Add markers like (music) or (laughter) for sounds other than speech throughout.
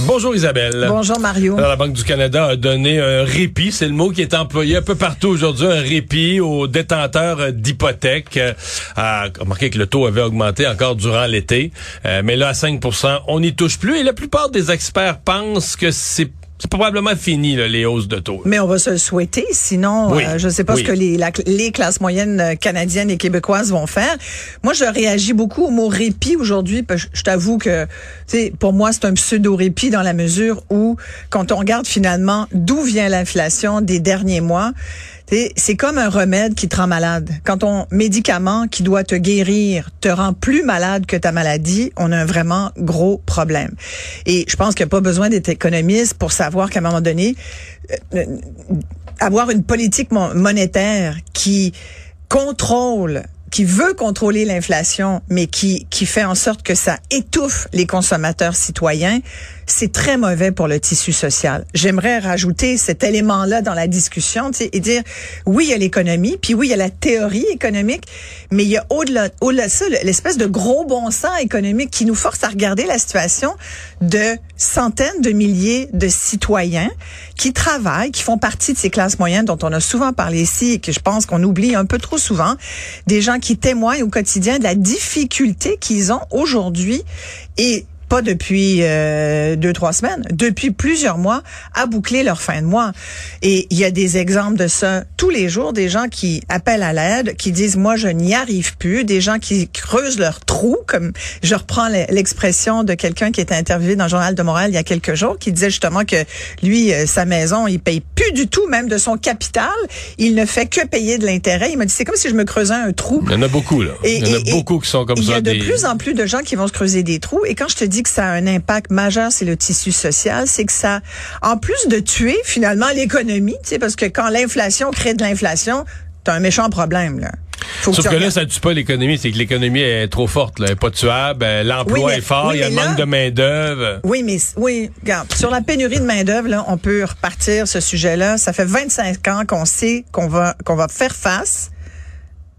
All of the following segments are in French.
Bonjour Isabelle. Bonjour, Mario. Alors, la Banque du Canada a donné un répit, c'est le mot qui est employé un peu partout aujourd'hui, un répit aux détenteurs d'hypothèques. Euh, remarquez que le taux avait augmenté encore durant l'été, euh, mais là à 5% on n'y touche plus et la plupart des experts pensent que c'est c'est probablement fini, là, les hausses de taux. Mais on va se le souhaiter, sinon Oui, euh, je ne sais pas oui. ce que les, la- les classes moyennes euh, canadiennes et québécoises vont faire. Moi, je réagis beaucoup au mot répit aujourd'hui. Je, je t'avoue que, pour moi, c'est un pseudo-répit dans la mesure où, quand on regarde finalement d'où vient l'inflation des derniers mois, c'est comme un remède qui te rend malade. Quand ton médicament qui doit te guérir te rend plus malade que ta maladie, on a un vraiment gros problème. Et je pense qu'il n'y a pas besoin d'être économiste pour savoir qu'à un moment donné, euh, avoir une politique mon- monétaire qui contrôle qui veut contrôler l'inflation, mais qui, qui fait en sorte que ça étouffe les consommateurs citoyens, c'est très mauvais pour le tissu social. J'aimerais rajouter cet élément-là dans la discussion et dire, oui, il y a l'économie, puis oui, il y a la théorie économique, mais il y a au-delà au-delà de ça l'espèce de gros bon sens économique qui nous force à regarder la situation de centaines de milliers de citoyens qui travaillent, qui font partie de ces classes moyennes dont on a souvent parlé ici et que je pense qu'on oublie un peu trop souvent, des gens qui témoignent au quotidien de la difficulté qu'ils ont aujourd'hui et pas depuis euh, deux trois semaines, depuis plusieurs mois à boucler leur fin de mois. Et il y a des exemples de ça tous les jours, des gens qui appellent à l'aide, qui disent moi je n'y arrive plus, des gens qui creusent leur trou, comme je reprends le- l'expression de quelqu'un qui était interviewé dans le journal de Montréal il y a quelques jours, qui disait justement que lui euh, sa maison il paye plus du tout même de son capital, il ne fait que payer de l'intérêt. Il m'a dit c'est comme si je me creusais un trou. Il y en a beaucoup, là. Et- Il y en a et- beaucoup qui sont comme il y ça. a de des- plus en plus de gens qui vont se creuser des trous. Et quand je te dis que ça a un impact majeur sur le tissu social, c'est que ça, en plus de tuer finalement l'économie, tu sais, parce que quand l'inflation crée de l'inflation, t'as un méchant problème là. Faut Sauf que là, ça tue pas l'économie, c'est que l'économie est trop forte, là, elle est pas tuable, euh, l'emploi Oui, mais- est fort, oui, il y a un manque de main d'œuvre. Oui, mais oui, regarde, sur la pénurie de main d'œuvre, là, on peut repartir ce sujet-là. Ça fait 25 ans qu'on sait qu'on va qu'on va faire face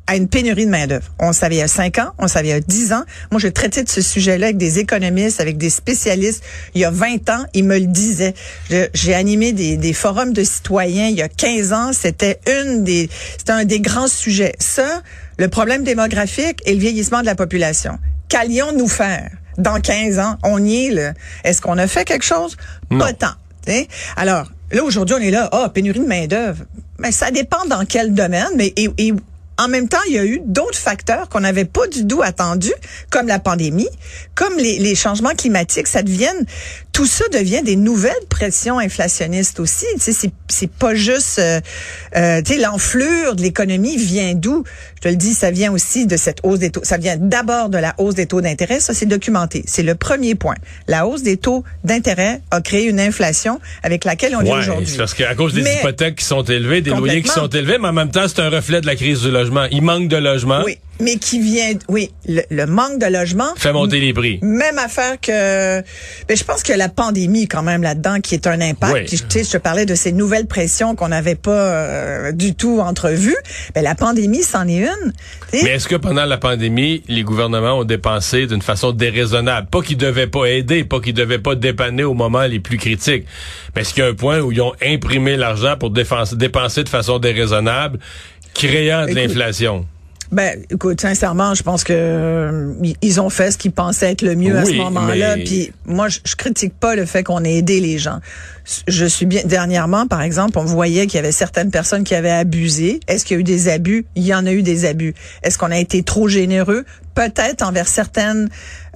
à une pénurie de main d'œuvre. On le savait il y a 5 ans, on le savait il y a 10 ans. Moi, j'ai traité de ce sujet-là avec des économistes, avec des spécialistes. Il y a 20 ans, ils me le disaient. Je- J'ai animé des, des forums de citoyens il y a 15 ans. C'était une des, c'était un des grands sujets. Ça, le problème démographique et le vieillissement de la population. Qu'allions-nous faire? Dans 15 ans, on y est, là. Est-ce qu'on a fait quelque chose? Pas tant. t'sais. Alors, là, aujourd'hui, on est là, ah, pénurie de main-d'œuvre. Mais ça dépend dans quel domaine, mais et, et en même temps, il y a eu d'autres facteurs qu'on n'avait pas du tout attendus, comme la pandémie, comme les, changements climatiques. Ça devienne, tout ça devient des nouvelles pressions inflationnistes aussi. Tu sais, c'est, pas juste, euh, euh, tu sais, l'enflure de l'économie vient d'où? Je te le dis, ça vient aussi de cette hausse des taux. Ça vient d'abord de la hausse des taux d'intérêt. Ça, c'est documenté. C'est le premier point. La hausse des taux d'intérêt a créé une inflation avec laquelle on vit Ouais, aujourd'hui. c'est parce qu'à cause des Mais- hypothèques qui sont élevées, des loyers qui sont élevés, mais en même temps, c'est un reflet de la crise du logement. Il manque de logement, Oui, mais qui vient, oui, le, le manque de logement. fait monter les prix. Même affaire que, ben, je pense que la pandémie quand même là-dedans qui est un impact. Oui. Puis, tu sais, je te parlais de ces nouvelles pressions qu'on n'avait pas euh, du tout entrevues. Ben la pandémie, c'en est une. Mais est-ce que pendant la pandémie, les gouvernements ont dépensé d'une façon déraisonnable? Pas qu'ils devaient pas aider, pas qu'ils devaient pas dépanner au moment les plus critiques. Mais est-ce qu'il y a un point où ils ont imprimé l'argent pour dépenser de façon déraisonnable, créant de l'inflation? Ben, écoute, sincèrement, je pense que euh, ils- ont fait ce qu'ils pensaient être le mieux à ce moment-là. mais- Puis moi, je, je critique pas le fait qu'on ait aidé les gens. Je suis bien. Dernièrement, par exemple, on voyait qu'il y avait certaines personnes qui avaient abusé. Est-ce qu'il y a eu des abus? Il y en a eu des abus. Est-ce qu'on a été trop généreux? Peut-être envers certaines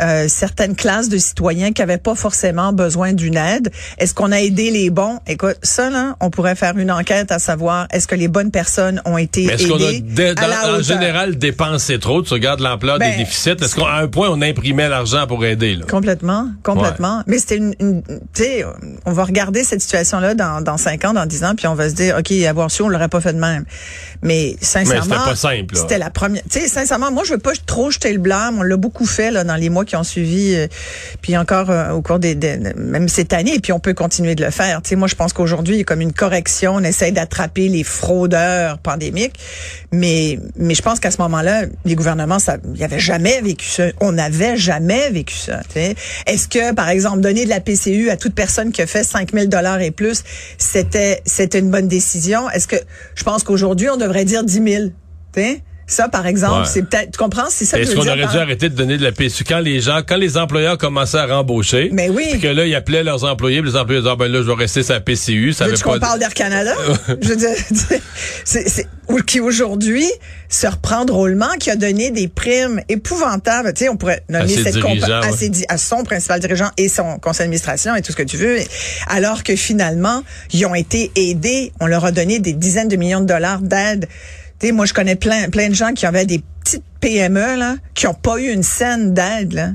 euh, certaines classes de citoyens qui avaient pas forcément besoin d'une aide. Est-ce qu'on a aidé les bons? Écoute, ça là, on pourrait faire une enquête à savoir est-ce que les bonnes personnes ont été Mais est-ce qu'on a, à la en général, dépensé trop? Tu regardes l'ampleur Ben, des déficits. Est-ce qu'à un point, on imprimait l'argent pour aider? Là? Complètement, complètement. Mais c'était une, une- tu sais, on va regarder cette situation-là dans, dans 5 ans, dans 10 ans, puis on va se dire, OK, avoir su, on l'aurait pas fait de même. Mais sincèrement, c'était pas simple, là. C'était la première. Tu sais, sincèrement, moi, je veux pas trop jeter le blâme. On l'a beaucoup fait là, dans les mois qui ont suivi, euh, puis encore euh, au cours des, des, même cette année. Et puis on peut continuer de le faire. Tu moi, je pense qu'aujourd'hui, il y a comme une correction. On essaie d'attraper les fraudeurs pandémiques, mais mais je pense qu'à ce moment-là, les gouvernements, ça, il y avait jamais vécu ça. On n'avait jamais vécu ça. Est-ce que, par exemple, donner de la PCU à toute personne qui a fait 5 000 dollars et plus, c'était c'était une bonne décision? Est-ce que je pense qu'aujourd'hui, on devrait dire 10 000 tu? Ça, par exemple, Ouais. c'est peut-être, tu comprends, c'est ça Est-ce qu'on aurait par- dû arrêter de donner de la PSU quand les gens, quand les employeurs commençaient à rembaucher? Mais oui. Puis que là, ils appelaient leurs employés, puis les employés disaient, ah, ben là, je vais rester sur la PCU. Ça pas qu'on de- parle d'Air Canada? (laughs) je veux dire, c'est, c'est, ou qui aujourd'hui se reprend drôlement, qui a donné des primes épouvantables. Tu sais, on pourrait nommer cette compa- dirigeants, à, ouais. ses di- à son principal dirigeant et son conseil d'administration et tout ce que tu veux. Alors que finalement, ils ont été aidés. On leur a donné des dizaines de millions de dollars d'aide. Tu sais, moi, je connais plein, plein de gens qui avaient des petites PME, là, qui n'ont pas eu une scène d'aide, là.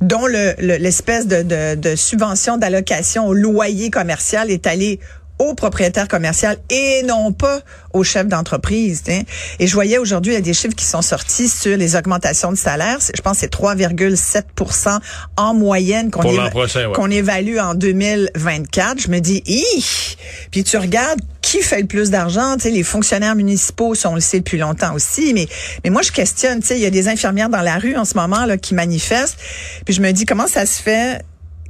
dont le- le- l'espèce de, de, de subvention d'allocation au loyer commercial est allée au propriétaire commercial et non pas au chef d'entreprise. Et je voyais aujourd'hui, il y a des chiffres qui sont sortis sur les augmentations de salaire. Je pense que c'est 3,7% en moyenne éva- ouais. qu'on évalue en 2024. Je me dis, Hi! puis tu regardes qui fait le plus d'argent. Tu les fonctionnaires municipaux, ça, on le sait depuis longtemps aussi. Mais, mais moi, je questionne. Tu sais, il y a des infirmières dans la rue en ce moment là qui manifestent. Puis je me dis, comment ça se fait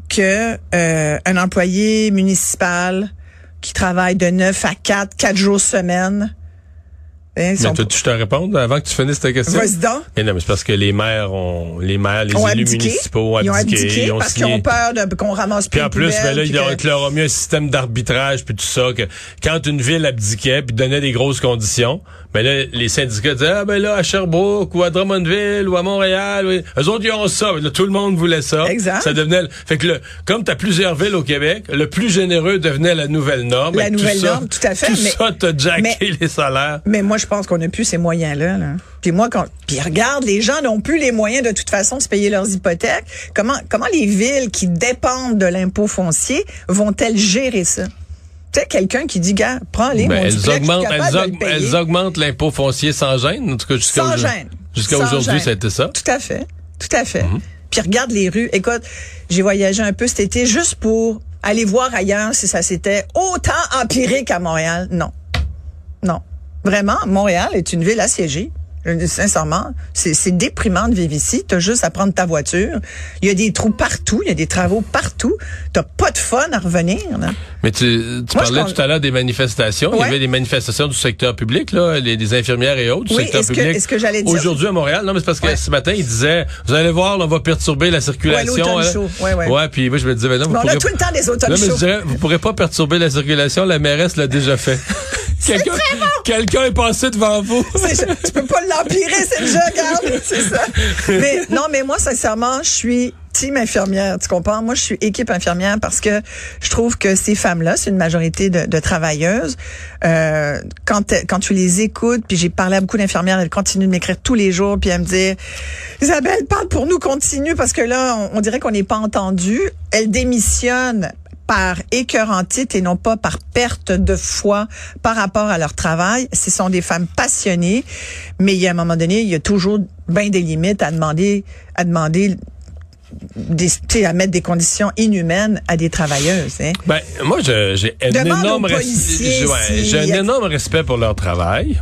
que euh, un employé municipal qui travaille de 9 à 4, 4 jours semaine. Hein, on- tu je te réponds avant que tu finisses ta question? Vas-y donc. Mais non, mais c'est parce que les maires ont, les maires, les ont élus abdiqué. municipaux ont Ils ont abdiqué, abdiqué ils ont parce qu'ils ont peur qu'on ramasse Puis plus en de plus, ben là, puis il leur, que- leur a mis un système d'arbitrage puis tout ça, que quand une ville abdiquait puis donnait des grosses conditions, ben là, les syndicats disaient, ah ben là, à Sherbrooke ou à Drummondville ou à Montréal, oui. eux autres, ils ont ça. Là, tout le monde voulait ça. Exact. Ça devenait, fait que le, comme t'as plusieurs villes au Québec, le plus généreux devenait la nouvelle norme. La tout nouvelle ça- norme, tout à fait, Tout mais- ça, t'as jacké mais- les salaires. Mais moi, je pense qu'on n'a plus ces moyens-là. Là. Puis moi, quand, puis regarde, les gens n'ont plus les moyens de toute façon de se payer leurs hypothèques. Comment, comment les villes qui dépendent de l'impôt foncier vont-elles gérer ça? Tu sais, quelqu'un qui dit, gars, prends-les, Ben, elles je augmentent, elles, aug- elles augmentent l'impôt foncier sans gêne, en tout cas jusqu'à Sans aujourd'hui. gêne. Jusqu'à aujourd'hui, gêne. ça a été ça. Tout à fait. Tout à fait. Mhm. Puis regarde les rues. Écoute, j'ai voyagé un peu cet été juste pour aller voir ailleurs si ça s'était autant empiré qu'à Montréal. Non. Vraiment, Montréal est une ville assiégée. Dis Sincèrement, c'est déprimant de vivre ici. T'as juste à prendre ta voiture. Il y a des trous partout, il y a des travaux partout. T'as pas de fun à revenir. Là. Mais tu, tu Moi, parlais tout à l'heure des manifestations. Il y avait des manifestations du secteur public, là, les, des infirmières et autres du Oui, secteur est-ce que- public. est-ce que j'allais dire- Aujourd'hui à Montréal, non, mais c'est parce que Ouais. ce matin, ils disaient, vous allez voir, là, on va perturber la circulation. Ouais, hein. Ouais, ouais. Ouais, puis moi, je me disais, ben non, vous Mais on a pourrez- tout le temps des automnes Non, mais je chauds. dirais, vous pourrez pas perturber la circulation, la mairesse l'a déjà fait. (laughs) Quelqu'un quelqu'un est passé devant vous. Tu peux pas (laughs) c'est déjà, regarde, (laughs) c'est ça. Mais non, mais moi, sincèrement, je suis team infirmière, tu comprends? Moi, je suis équipe infirmière parce que je trouve que ces femmes-là, c'est une majorité de, travailleuses. Euh, quand, quand tu les écoutes, puis j'ai parlé à beaucoup d'infirmières, elles continuent de m'écrire tous les jours, puis elles me disent, Isabelle, parle pour nous, continue, parce que là, on, on dirait qu'on n'est pas entendu. Elles démissionnent par écœur en titre et non pas par perte de foi par rapport à leur travail. Ce sont des femmes passionnées, mais il y a un moment donné, il y a toujours bien des limites à demander, à demander des, tu sais, à mettre des conditions inhumaines à des travailleuses. Hein. Ben, moi, j'ai un énorme res- ouais, si- un énorme respect pour leur travail.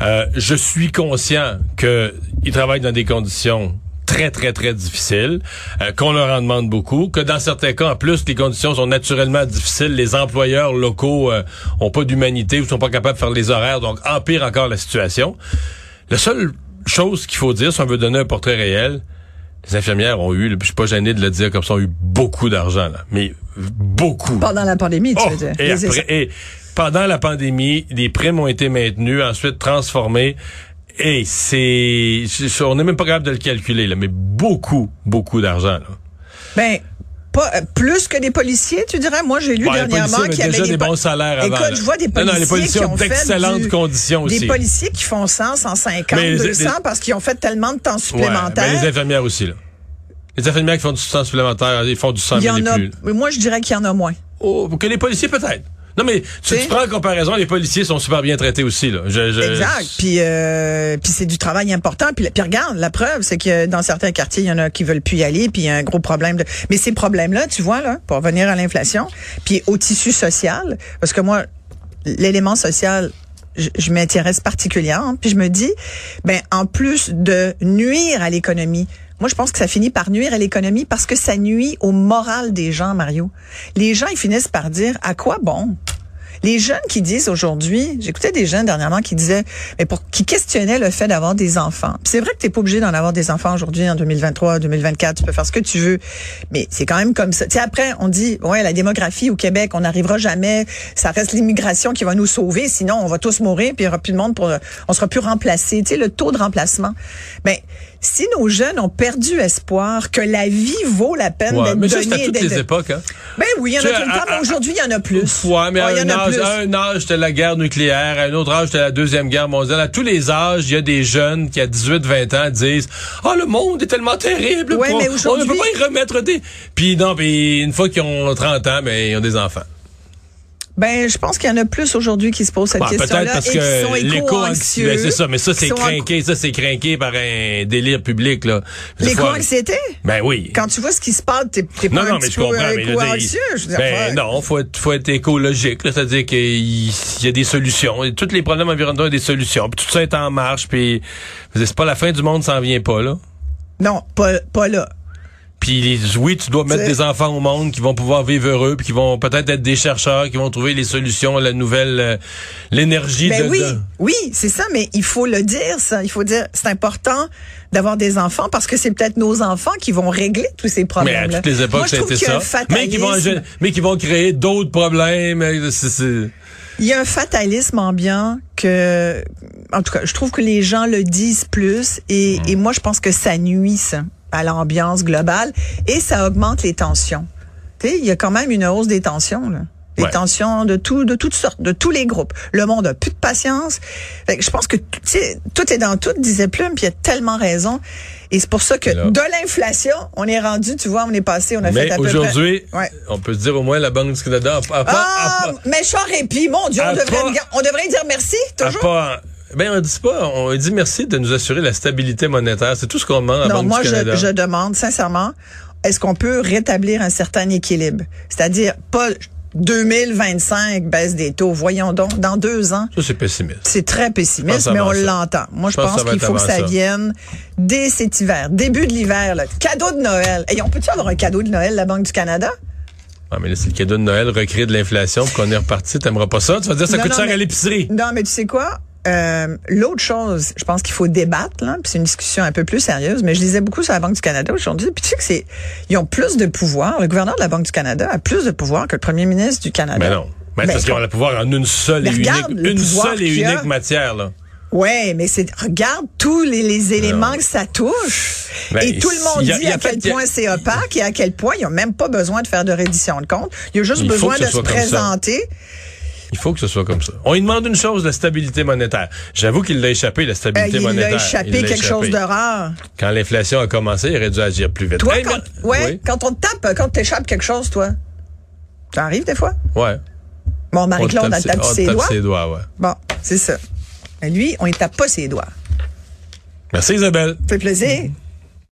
Euh, je suis conscient que ils travaillent dans des conditions très, très, très difficiles, euh, qu'on leur en demande beaucoup, que dans certains cas, en plus, les conditions sont naturellement difficiles. Les employeurs locaux euh, ont pas d'humanité ou sont pas capables de faire les horaires, donc empire encore la situation. La seule chose qu'il faut dire, si on veut donner un portrait réel, les infirmières ont eu, je suis pas gêné de le dire comme ça, ont eu beaucoup d'argent, là. Mais beaucoup. Pendant la pandémie, tu Oh, veux dire. et, après, et pendant la pandémie, les primes ont été maintenues, ensuite transformées. Et c'est, on n'est même pas capable de le calculer, là, mais beaucoup, beaucoup d'argent. Là. Ben, pas, euh, plus que des policiers, tu dirais. Moi, j'ai lu Bon, les dernièrement qu'il y avait déjà des bons salaires avant, Écoute, là. je vois des Non, policiers, non, les policiers qui ont d'excellentes conditions aussi. Des policiers qui font 100, 150, Mais les- 200 les- parce qu'ils ont fait tellement de temps Ouais, supplémentaire. ben, les infirmières aussi, là. Les infirmières qui font du temps supplémentaire, ils font du 100 il y 000 en a, plus. mais moi, je dirais qu'il y en a moins. Oh, que les policiers, peut-être. Non, mais tu, tu prends en comparaison, les policiers sont super bien traités aussi. Là. Je- je- Exact. Puis, euh, puis c'est du travail important. Puis, puis regarde, la preuve, c'est que dans certains quartiers, il y en a qui veulent plus y aller. Puis il y a un gros problème. De... Mais ces problèmes-là, tu vois, là, pour revenir à l'inflation, puis au tissu social, parce que moi, l'élément social, je, je m'intéresse particulièrement. Puis je me dis, ben en plus de nuire à l'économie, moi je pense que ça finit par nuire à l'économie parce que ça nuit au moral des gens, Mario. Les gens ils finissent par dire à quoi bon? Les jeunes qui disent aujourd'hui, j'écoutais des jeunes dernièrement qui disaient, mais pour qui questionnaient le fait d'avoir des enfants. C'est vrai que t'es pas obligé d'en avoir des enfants aujourd'hui en 2023, 2024, tu peux faire ce que tu veux, mais c'est quand même comme ça. Tu sais après on dit ouais la démographie au Québec, on n'arrivera jamais, ça reste l'immigration qui va nous sauver, sinon on va tous mourir puis il y aura plus de monde pour on sera plus remplacé. Tu sais le taux de remplacement. Mais si nos jeunes ont perdu espoir que la vie vaut la peine Ouais, d'être mais ça, c'est à toutes les époques. Hein. Ben oui, il y en a tout le temps, mais aujourd'hui il y en a plus. Ouais, mais à Ouais, il y un, en a âge, plus. à un âge, c'était la guerre nucléaire. À un autre âge, c'était la Deuxième Guerre mondiale. À tous les âges, il y a des jeunes qui, à 18-20 ans, disent « Ah, le monde est tellement terrible! Ouais, on, mais on ne peut pas y remettre des... » Puis non, puis une fois qu'ils ont 30 ans, ben, ils ont des enfants. Ben, je pense qu'il y en a plus aujourd'hui qui se posent cette question-là peut-être parce et que l'éco éco-anxieux. ben, c'est ça, mais ça, c'est craqué. Ça, c'est craqué par un délire public, là. L'éco-anxiété? Ben oui. Quand tu vois ce qui se passe, t'es t'es pas Non, un non, mais petit je peu comprends. Mais? Je veux ben non, faut être, faut être écologique. là. C'est-à-dire qu'il y a des solutions. Et tous les problèmes environnementaux, il y a des solutions. Puis tout ça est en marche. Puis c'est pas la fin du monde, ça en vient pas là. Non, pas, pas là. Puis oui, tu dois mettre des enfants au monde qui vont pouvoir vivre heureux, puis qui vont peut-être être des chercheurs, qui vont trouver les solutions, la nouvelle, euh, l'énergie Ben de, oui, de- oui, c'est ça, mais il faut le dire, ça. Il faut dire, c'est important d'avoir des enfants parce que c'est peut-être nos enfants qui vont régler tous ces Mais problèmes. à toutes les époques, je ça Mais qui vont, fatalisme. mais qui vont créer d'autres problèmes. euh, Il y a un fatalisme ambiant que, en tout cas, je trouve que les gens le disent plus et, Hmm. et moi, je pense que ça nuit, ça, à l'ambiance globale et ça augmente les tensions. Tu sais, il y a quand même une hausse des tensions, là. Des Ouais. tensions de tout, de toutes sortes, de tous les groupes. Le monde a plus de patience. Fait que je pense que, tu sais, tout est dans tout, disait Plume, puis il a tellement raison. Et c'est pour ça que de l'inflation, on est rendu, tu vois, on est passé, on a Mais fait à peu près... aujourd'hui, Ouais. on peut se dire au moins la Banque du Canada a, a- a- Ah, méchant répit, mon Dieu, on devrait, pas- on devrait dire merci, toujours. Ben on dit pas, on dit merci de nous assurer la stabilité monétaire. C'est tout ce qu'on demande à la Non, Banque moi, du Canada. je, je demande sincèrement, est-ce qu'on peut rétablir un certain équilibre? C'est-à-dire, pas 2025 baisse des taux. Voyons donc, dans deux ans. Ça c'est pessimiste. C'est très pessimiste, mais on l'entend. Moi, je Je pense qu'il faut que ça ça. vienne dès cet hiver, début de l'hiver. Cadeau de Noël. Et on peut-tu avoir un cadeau de Noël, la Banque du Canada? Ah, mais là, c'est le cadeau de Noël recréer de l'inflation qu'on est reparti. T'aimeras pas ça? Tu vas dire ça Non, coûte non, cher mais- à l'épicerie. Non, mais tu sais quoi? Euh, L'autre chose, je pense qu'il faut débattre, là, puis c'est une discussion un peu plus sérieuse, mais je lisais beaucoup sur la Banque du Canada aujourd'hui, puis tu sais que c'est, ils ont plus de pouvoir, le gouverneur de la Banque du Canada a plus de pouvoir que le premier ministre du Canada. Mais non. Mais Ben, parce qu'ils ont le pouvoir en une seule et unique, une seule et unique matière, là. Ouais, mais c'est regarde tous les, les éléments Non. que ça touche. Ben, et tout le monde a- dit a à quel fait- point c'est opaque et à quel point ils ont même pas besoin de faire de reddition de compte. Il y a juste Il besoin de se présenter. Il faut que ce soit comme ça. On lui demande une chose, la stabilité monétaire. J'avoue qu'il l'a échappé, la Euh, stabilité il monétaire. a échappé Il quelque chose de rare. Quand l'inflation a commencé, il aurait dû agir plus vite. Toi, Hey, quand, ouais, Oui. quand on te tape, quand t'échappes quelque chose, toi, ça arrive des fois? Ouais. Bon, On Marie-Claude, tape ses- on tape doigts. ses doigts, ouais. Bon, c'est ça. Mais lui, on ne tape pas ses doigts. Merci Isabelle. Ça fait plaisir.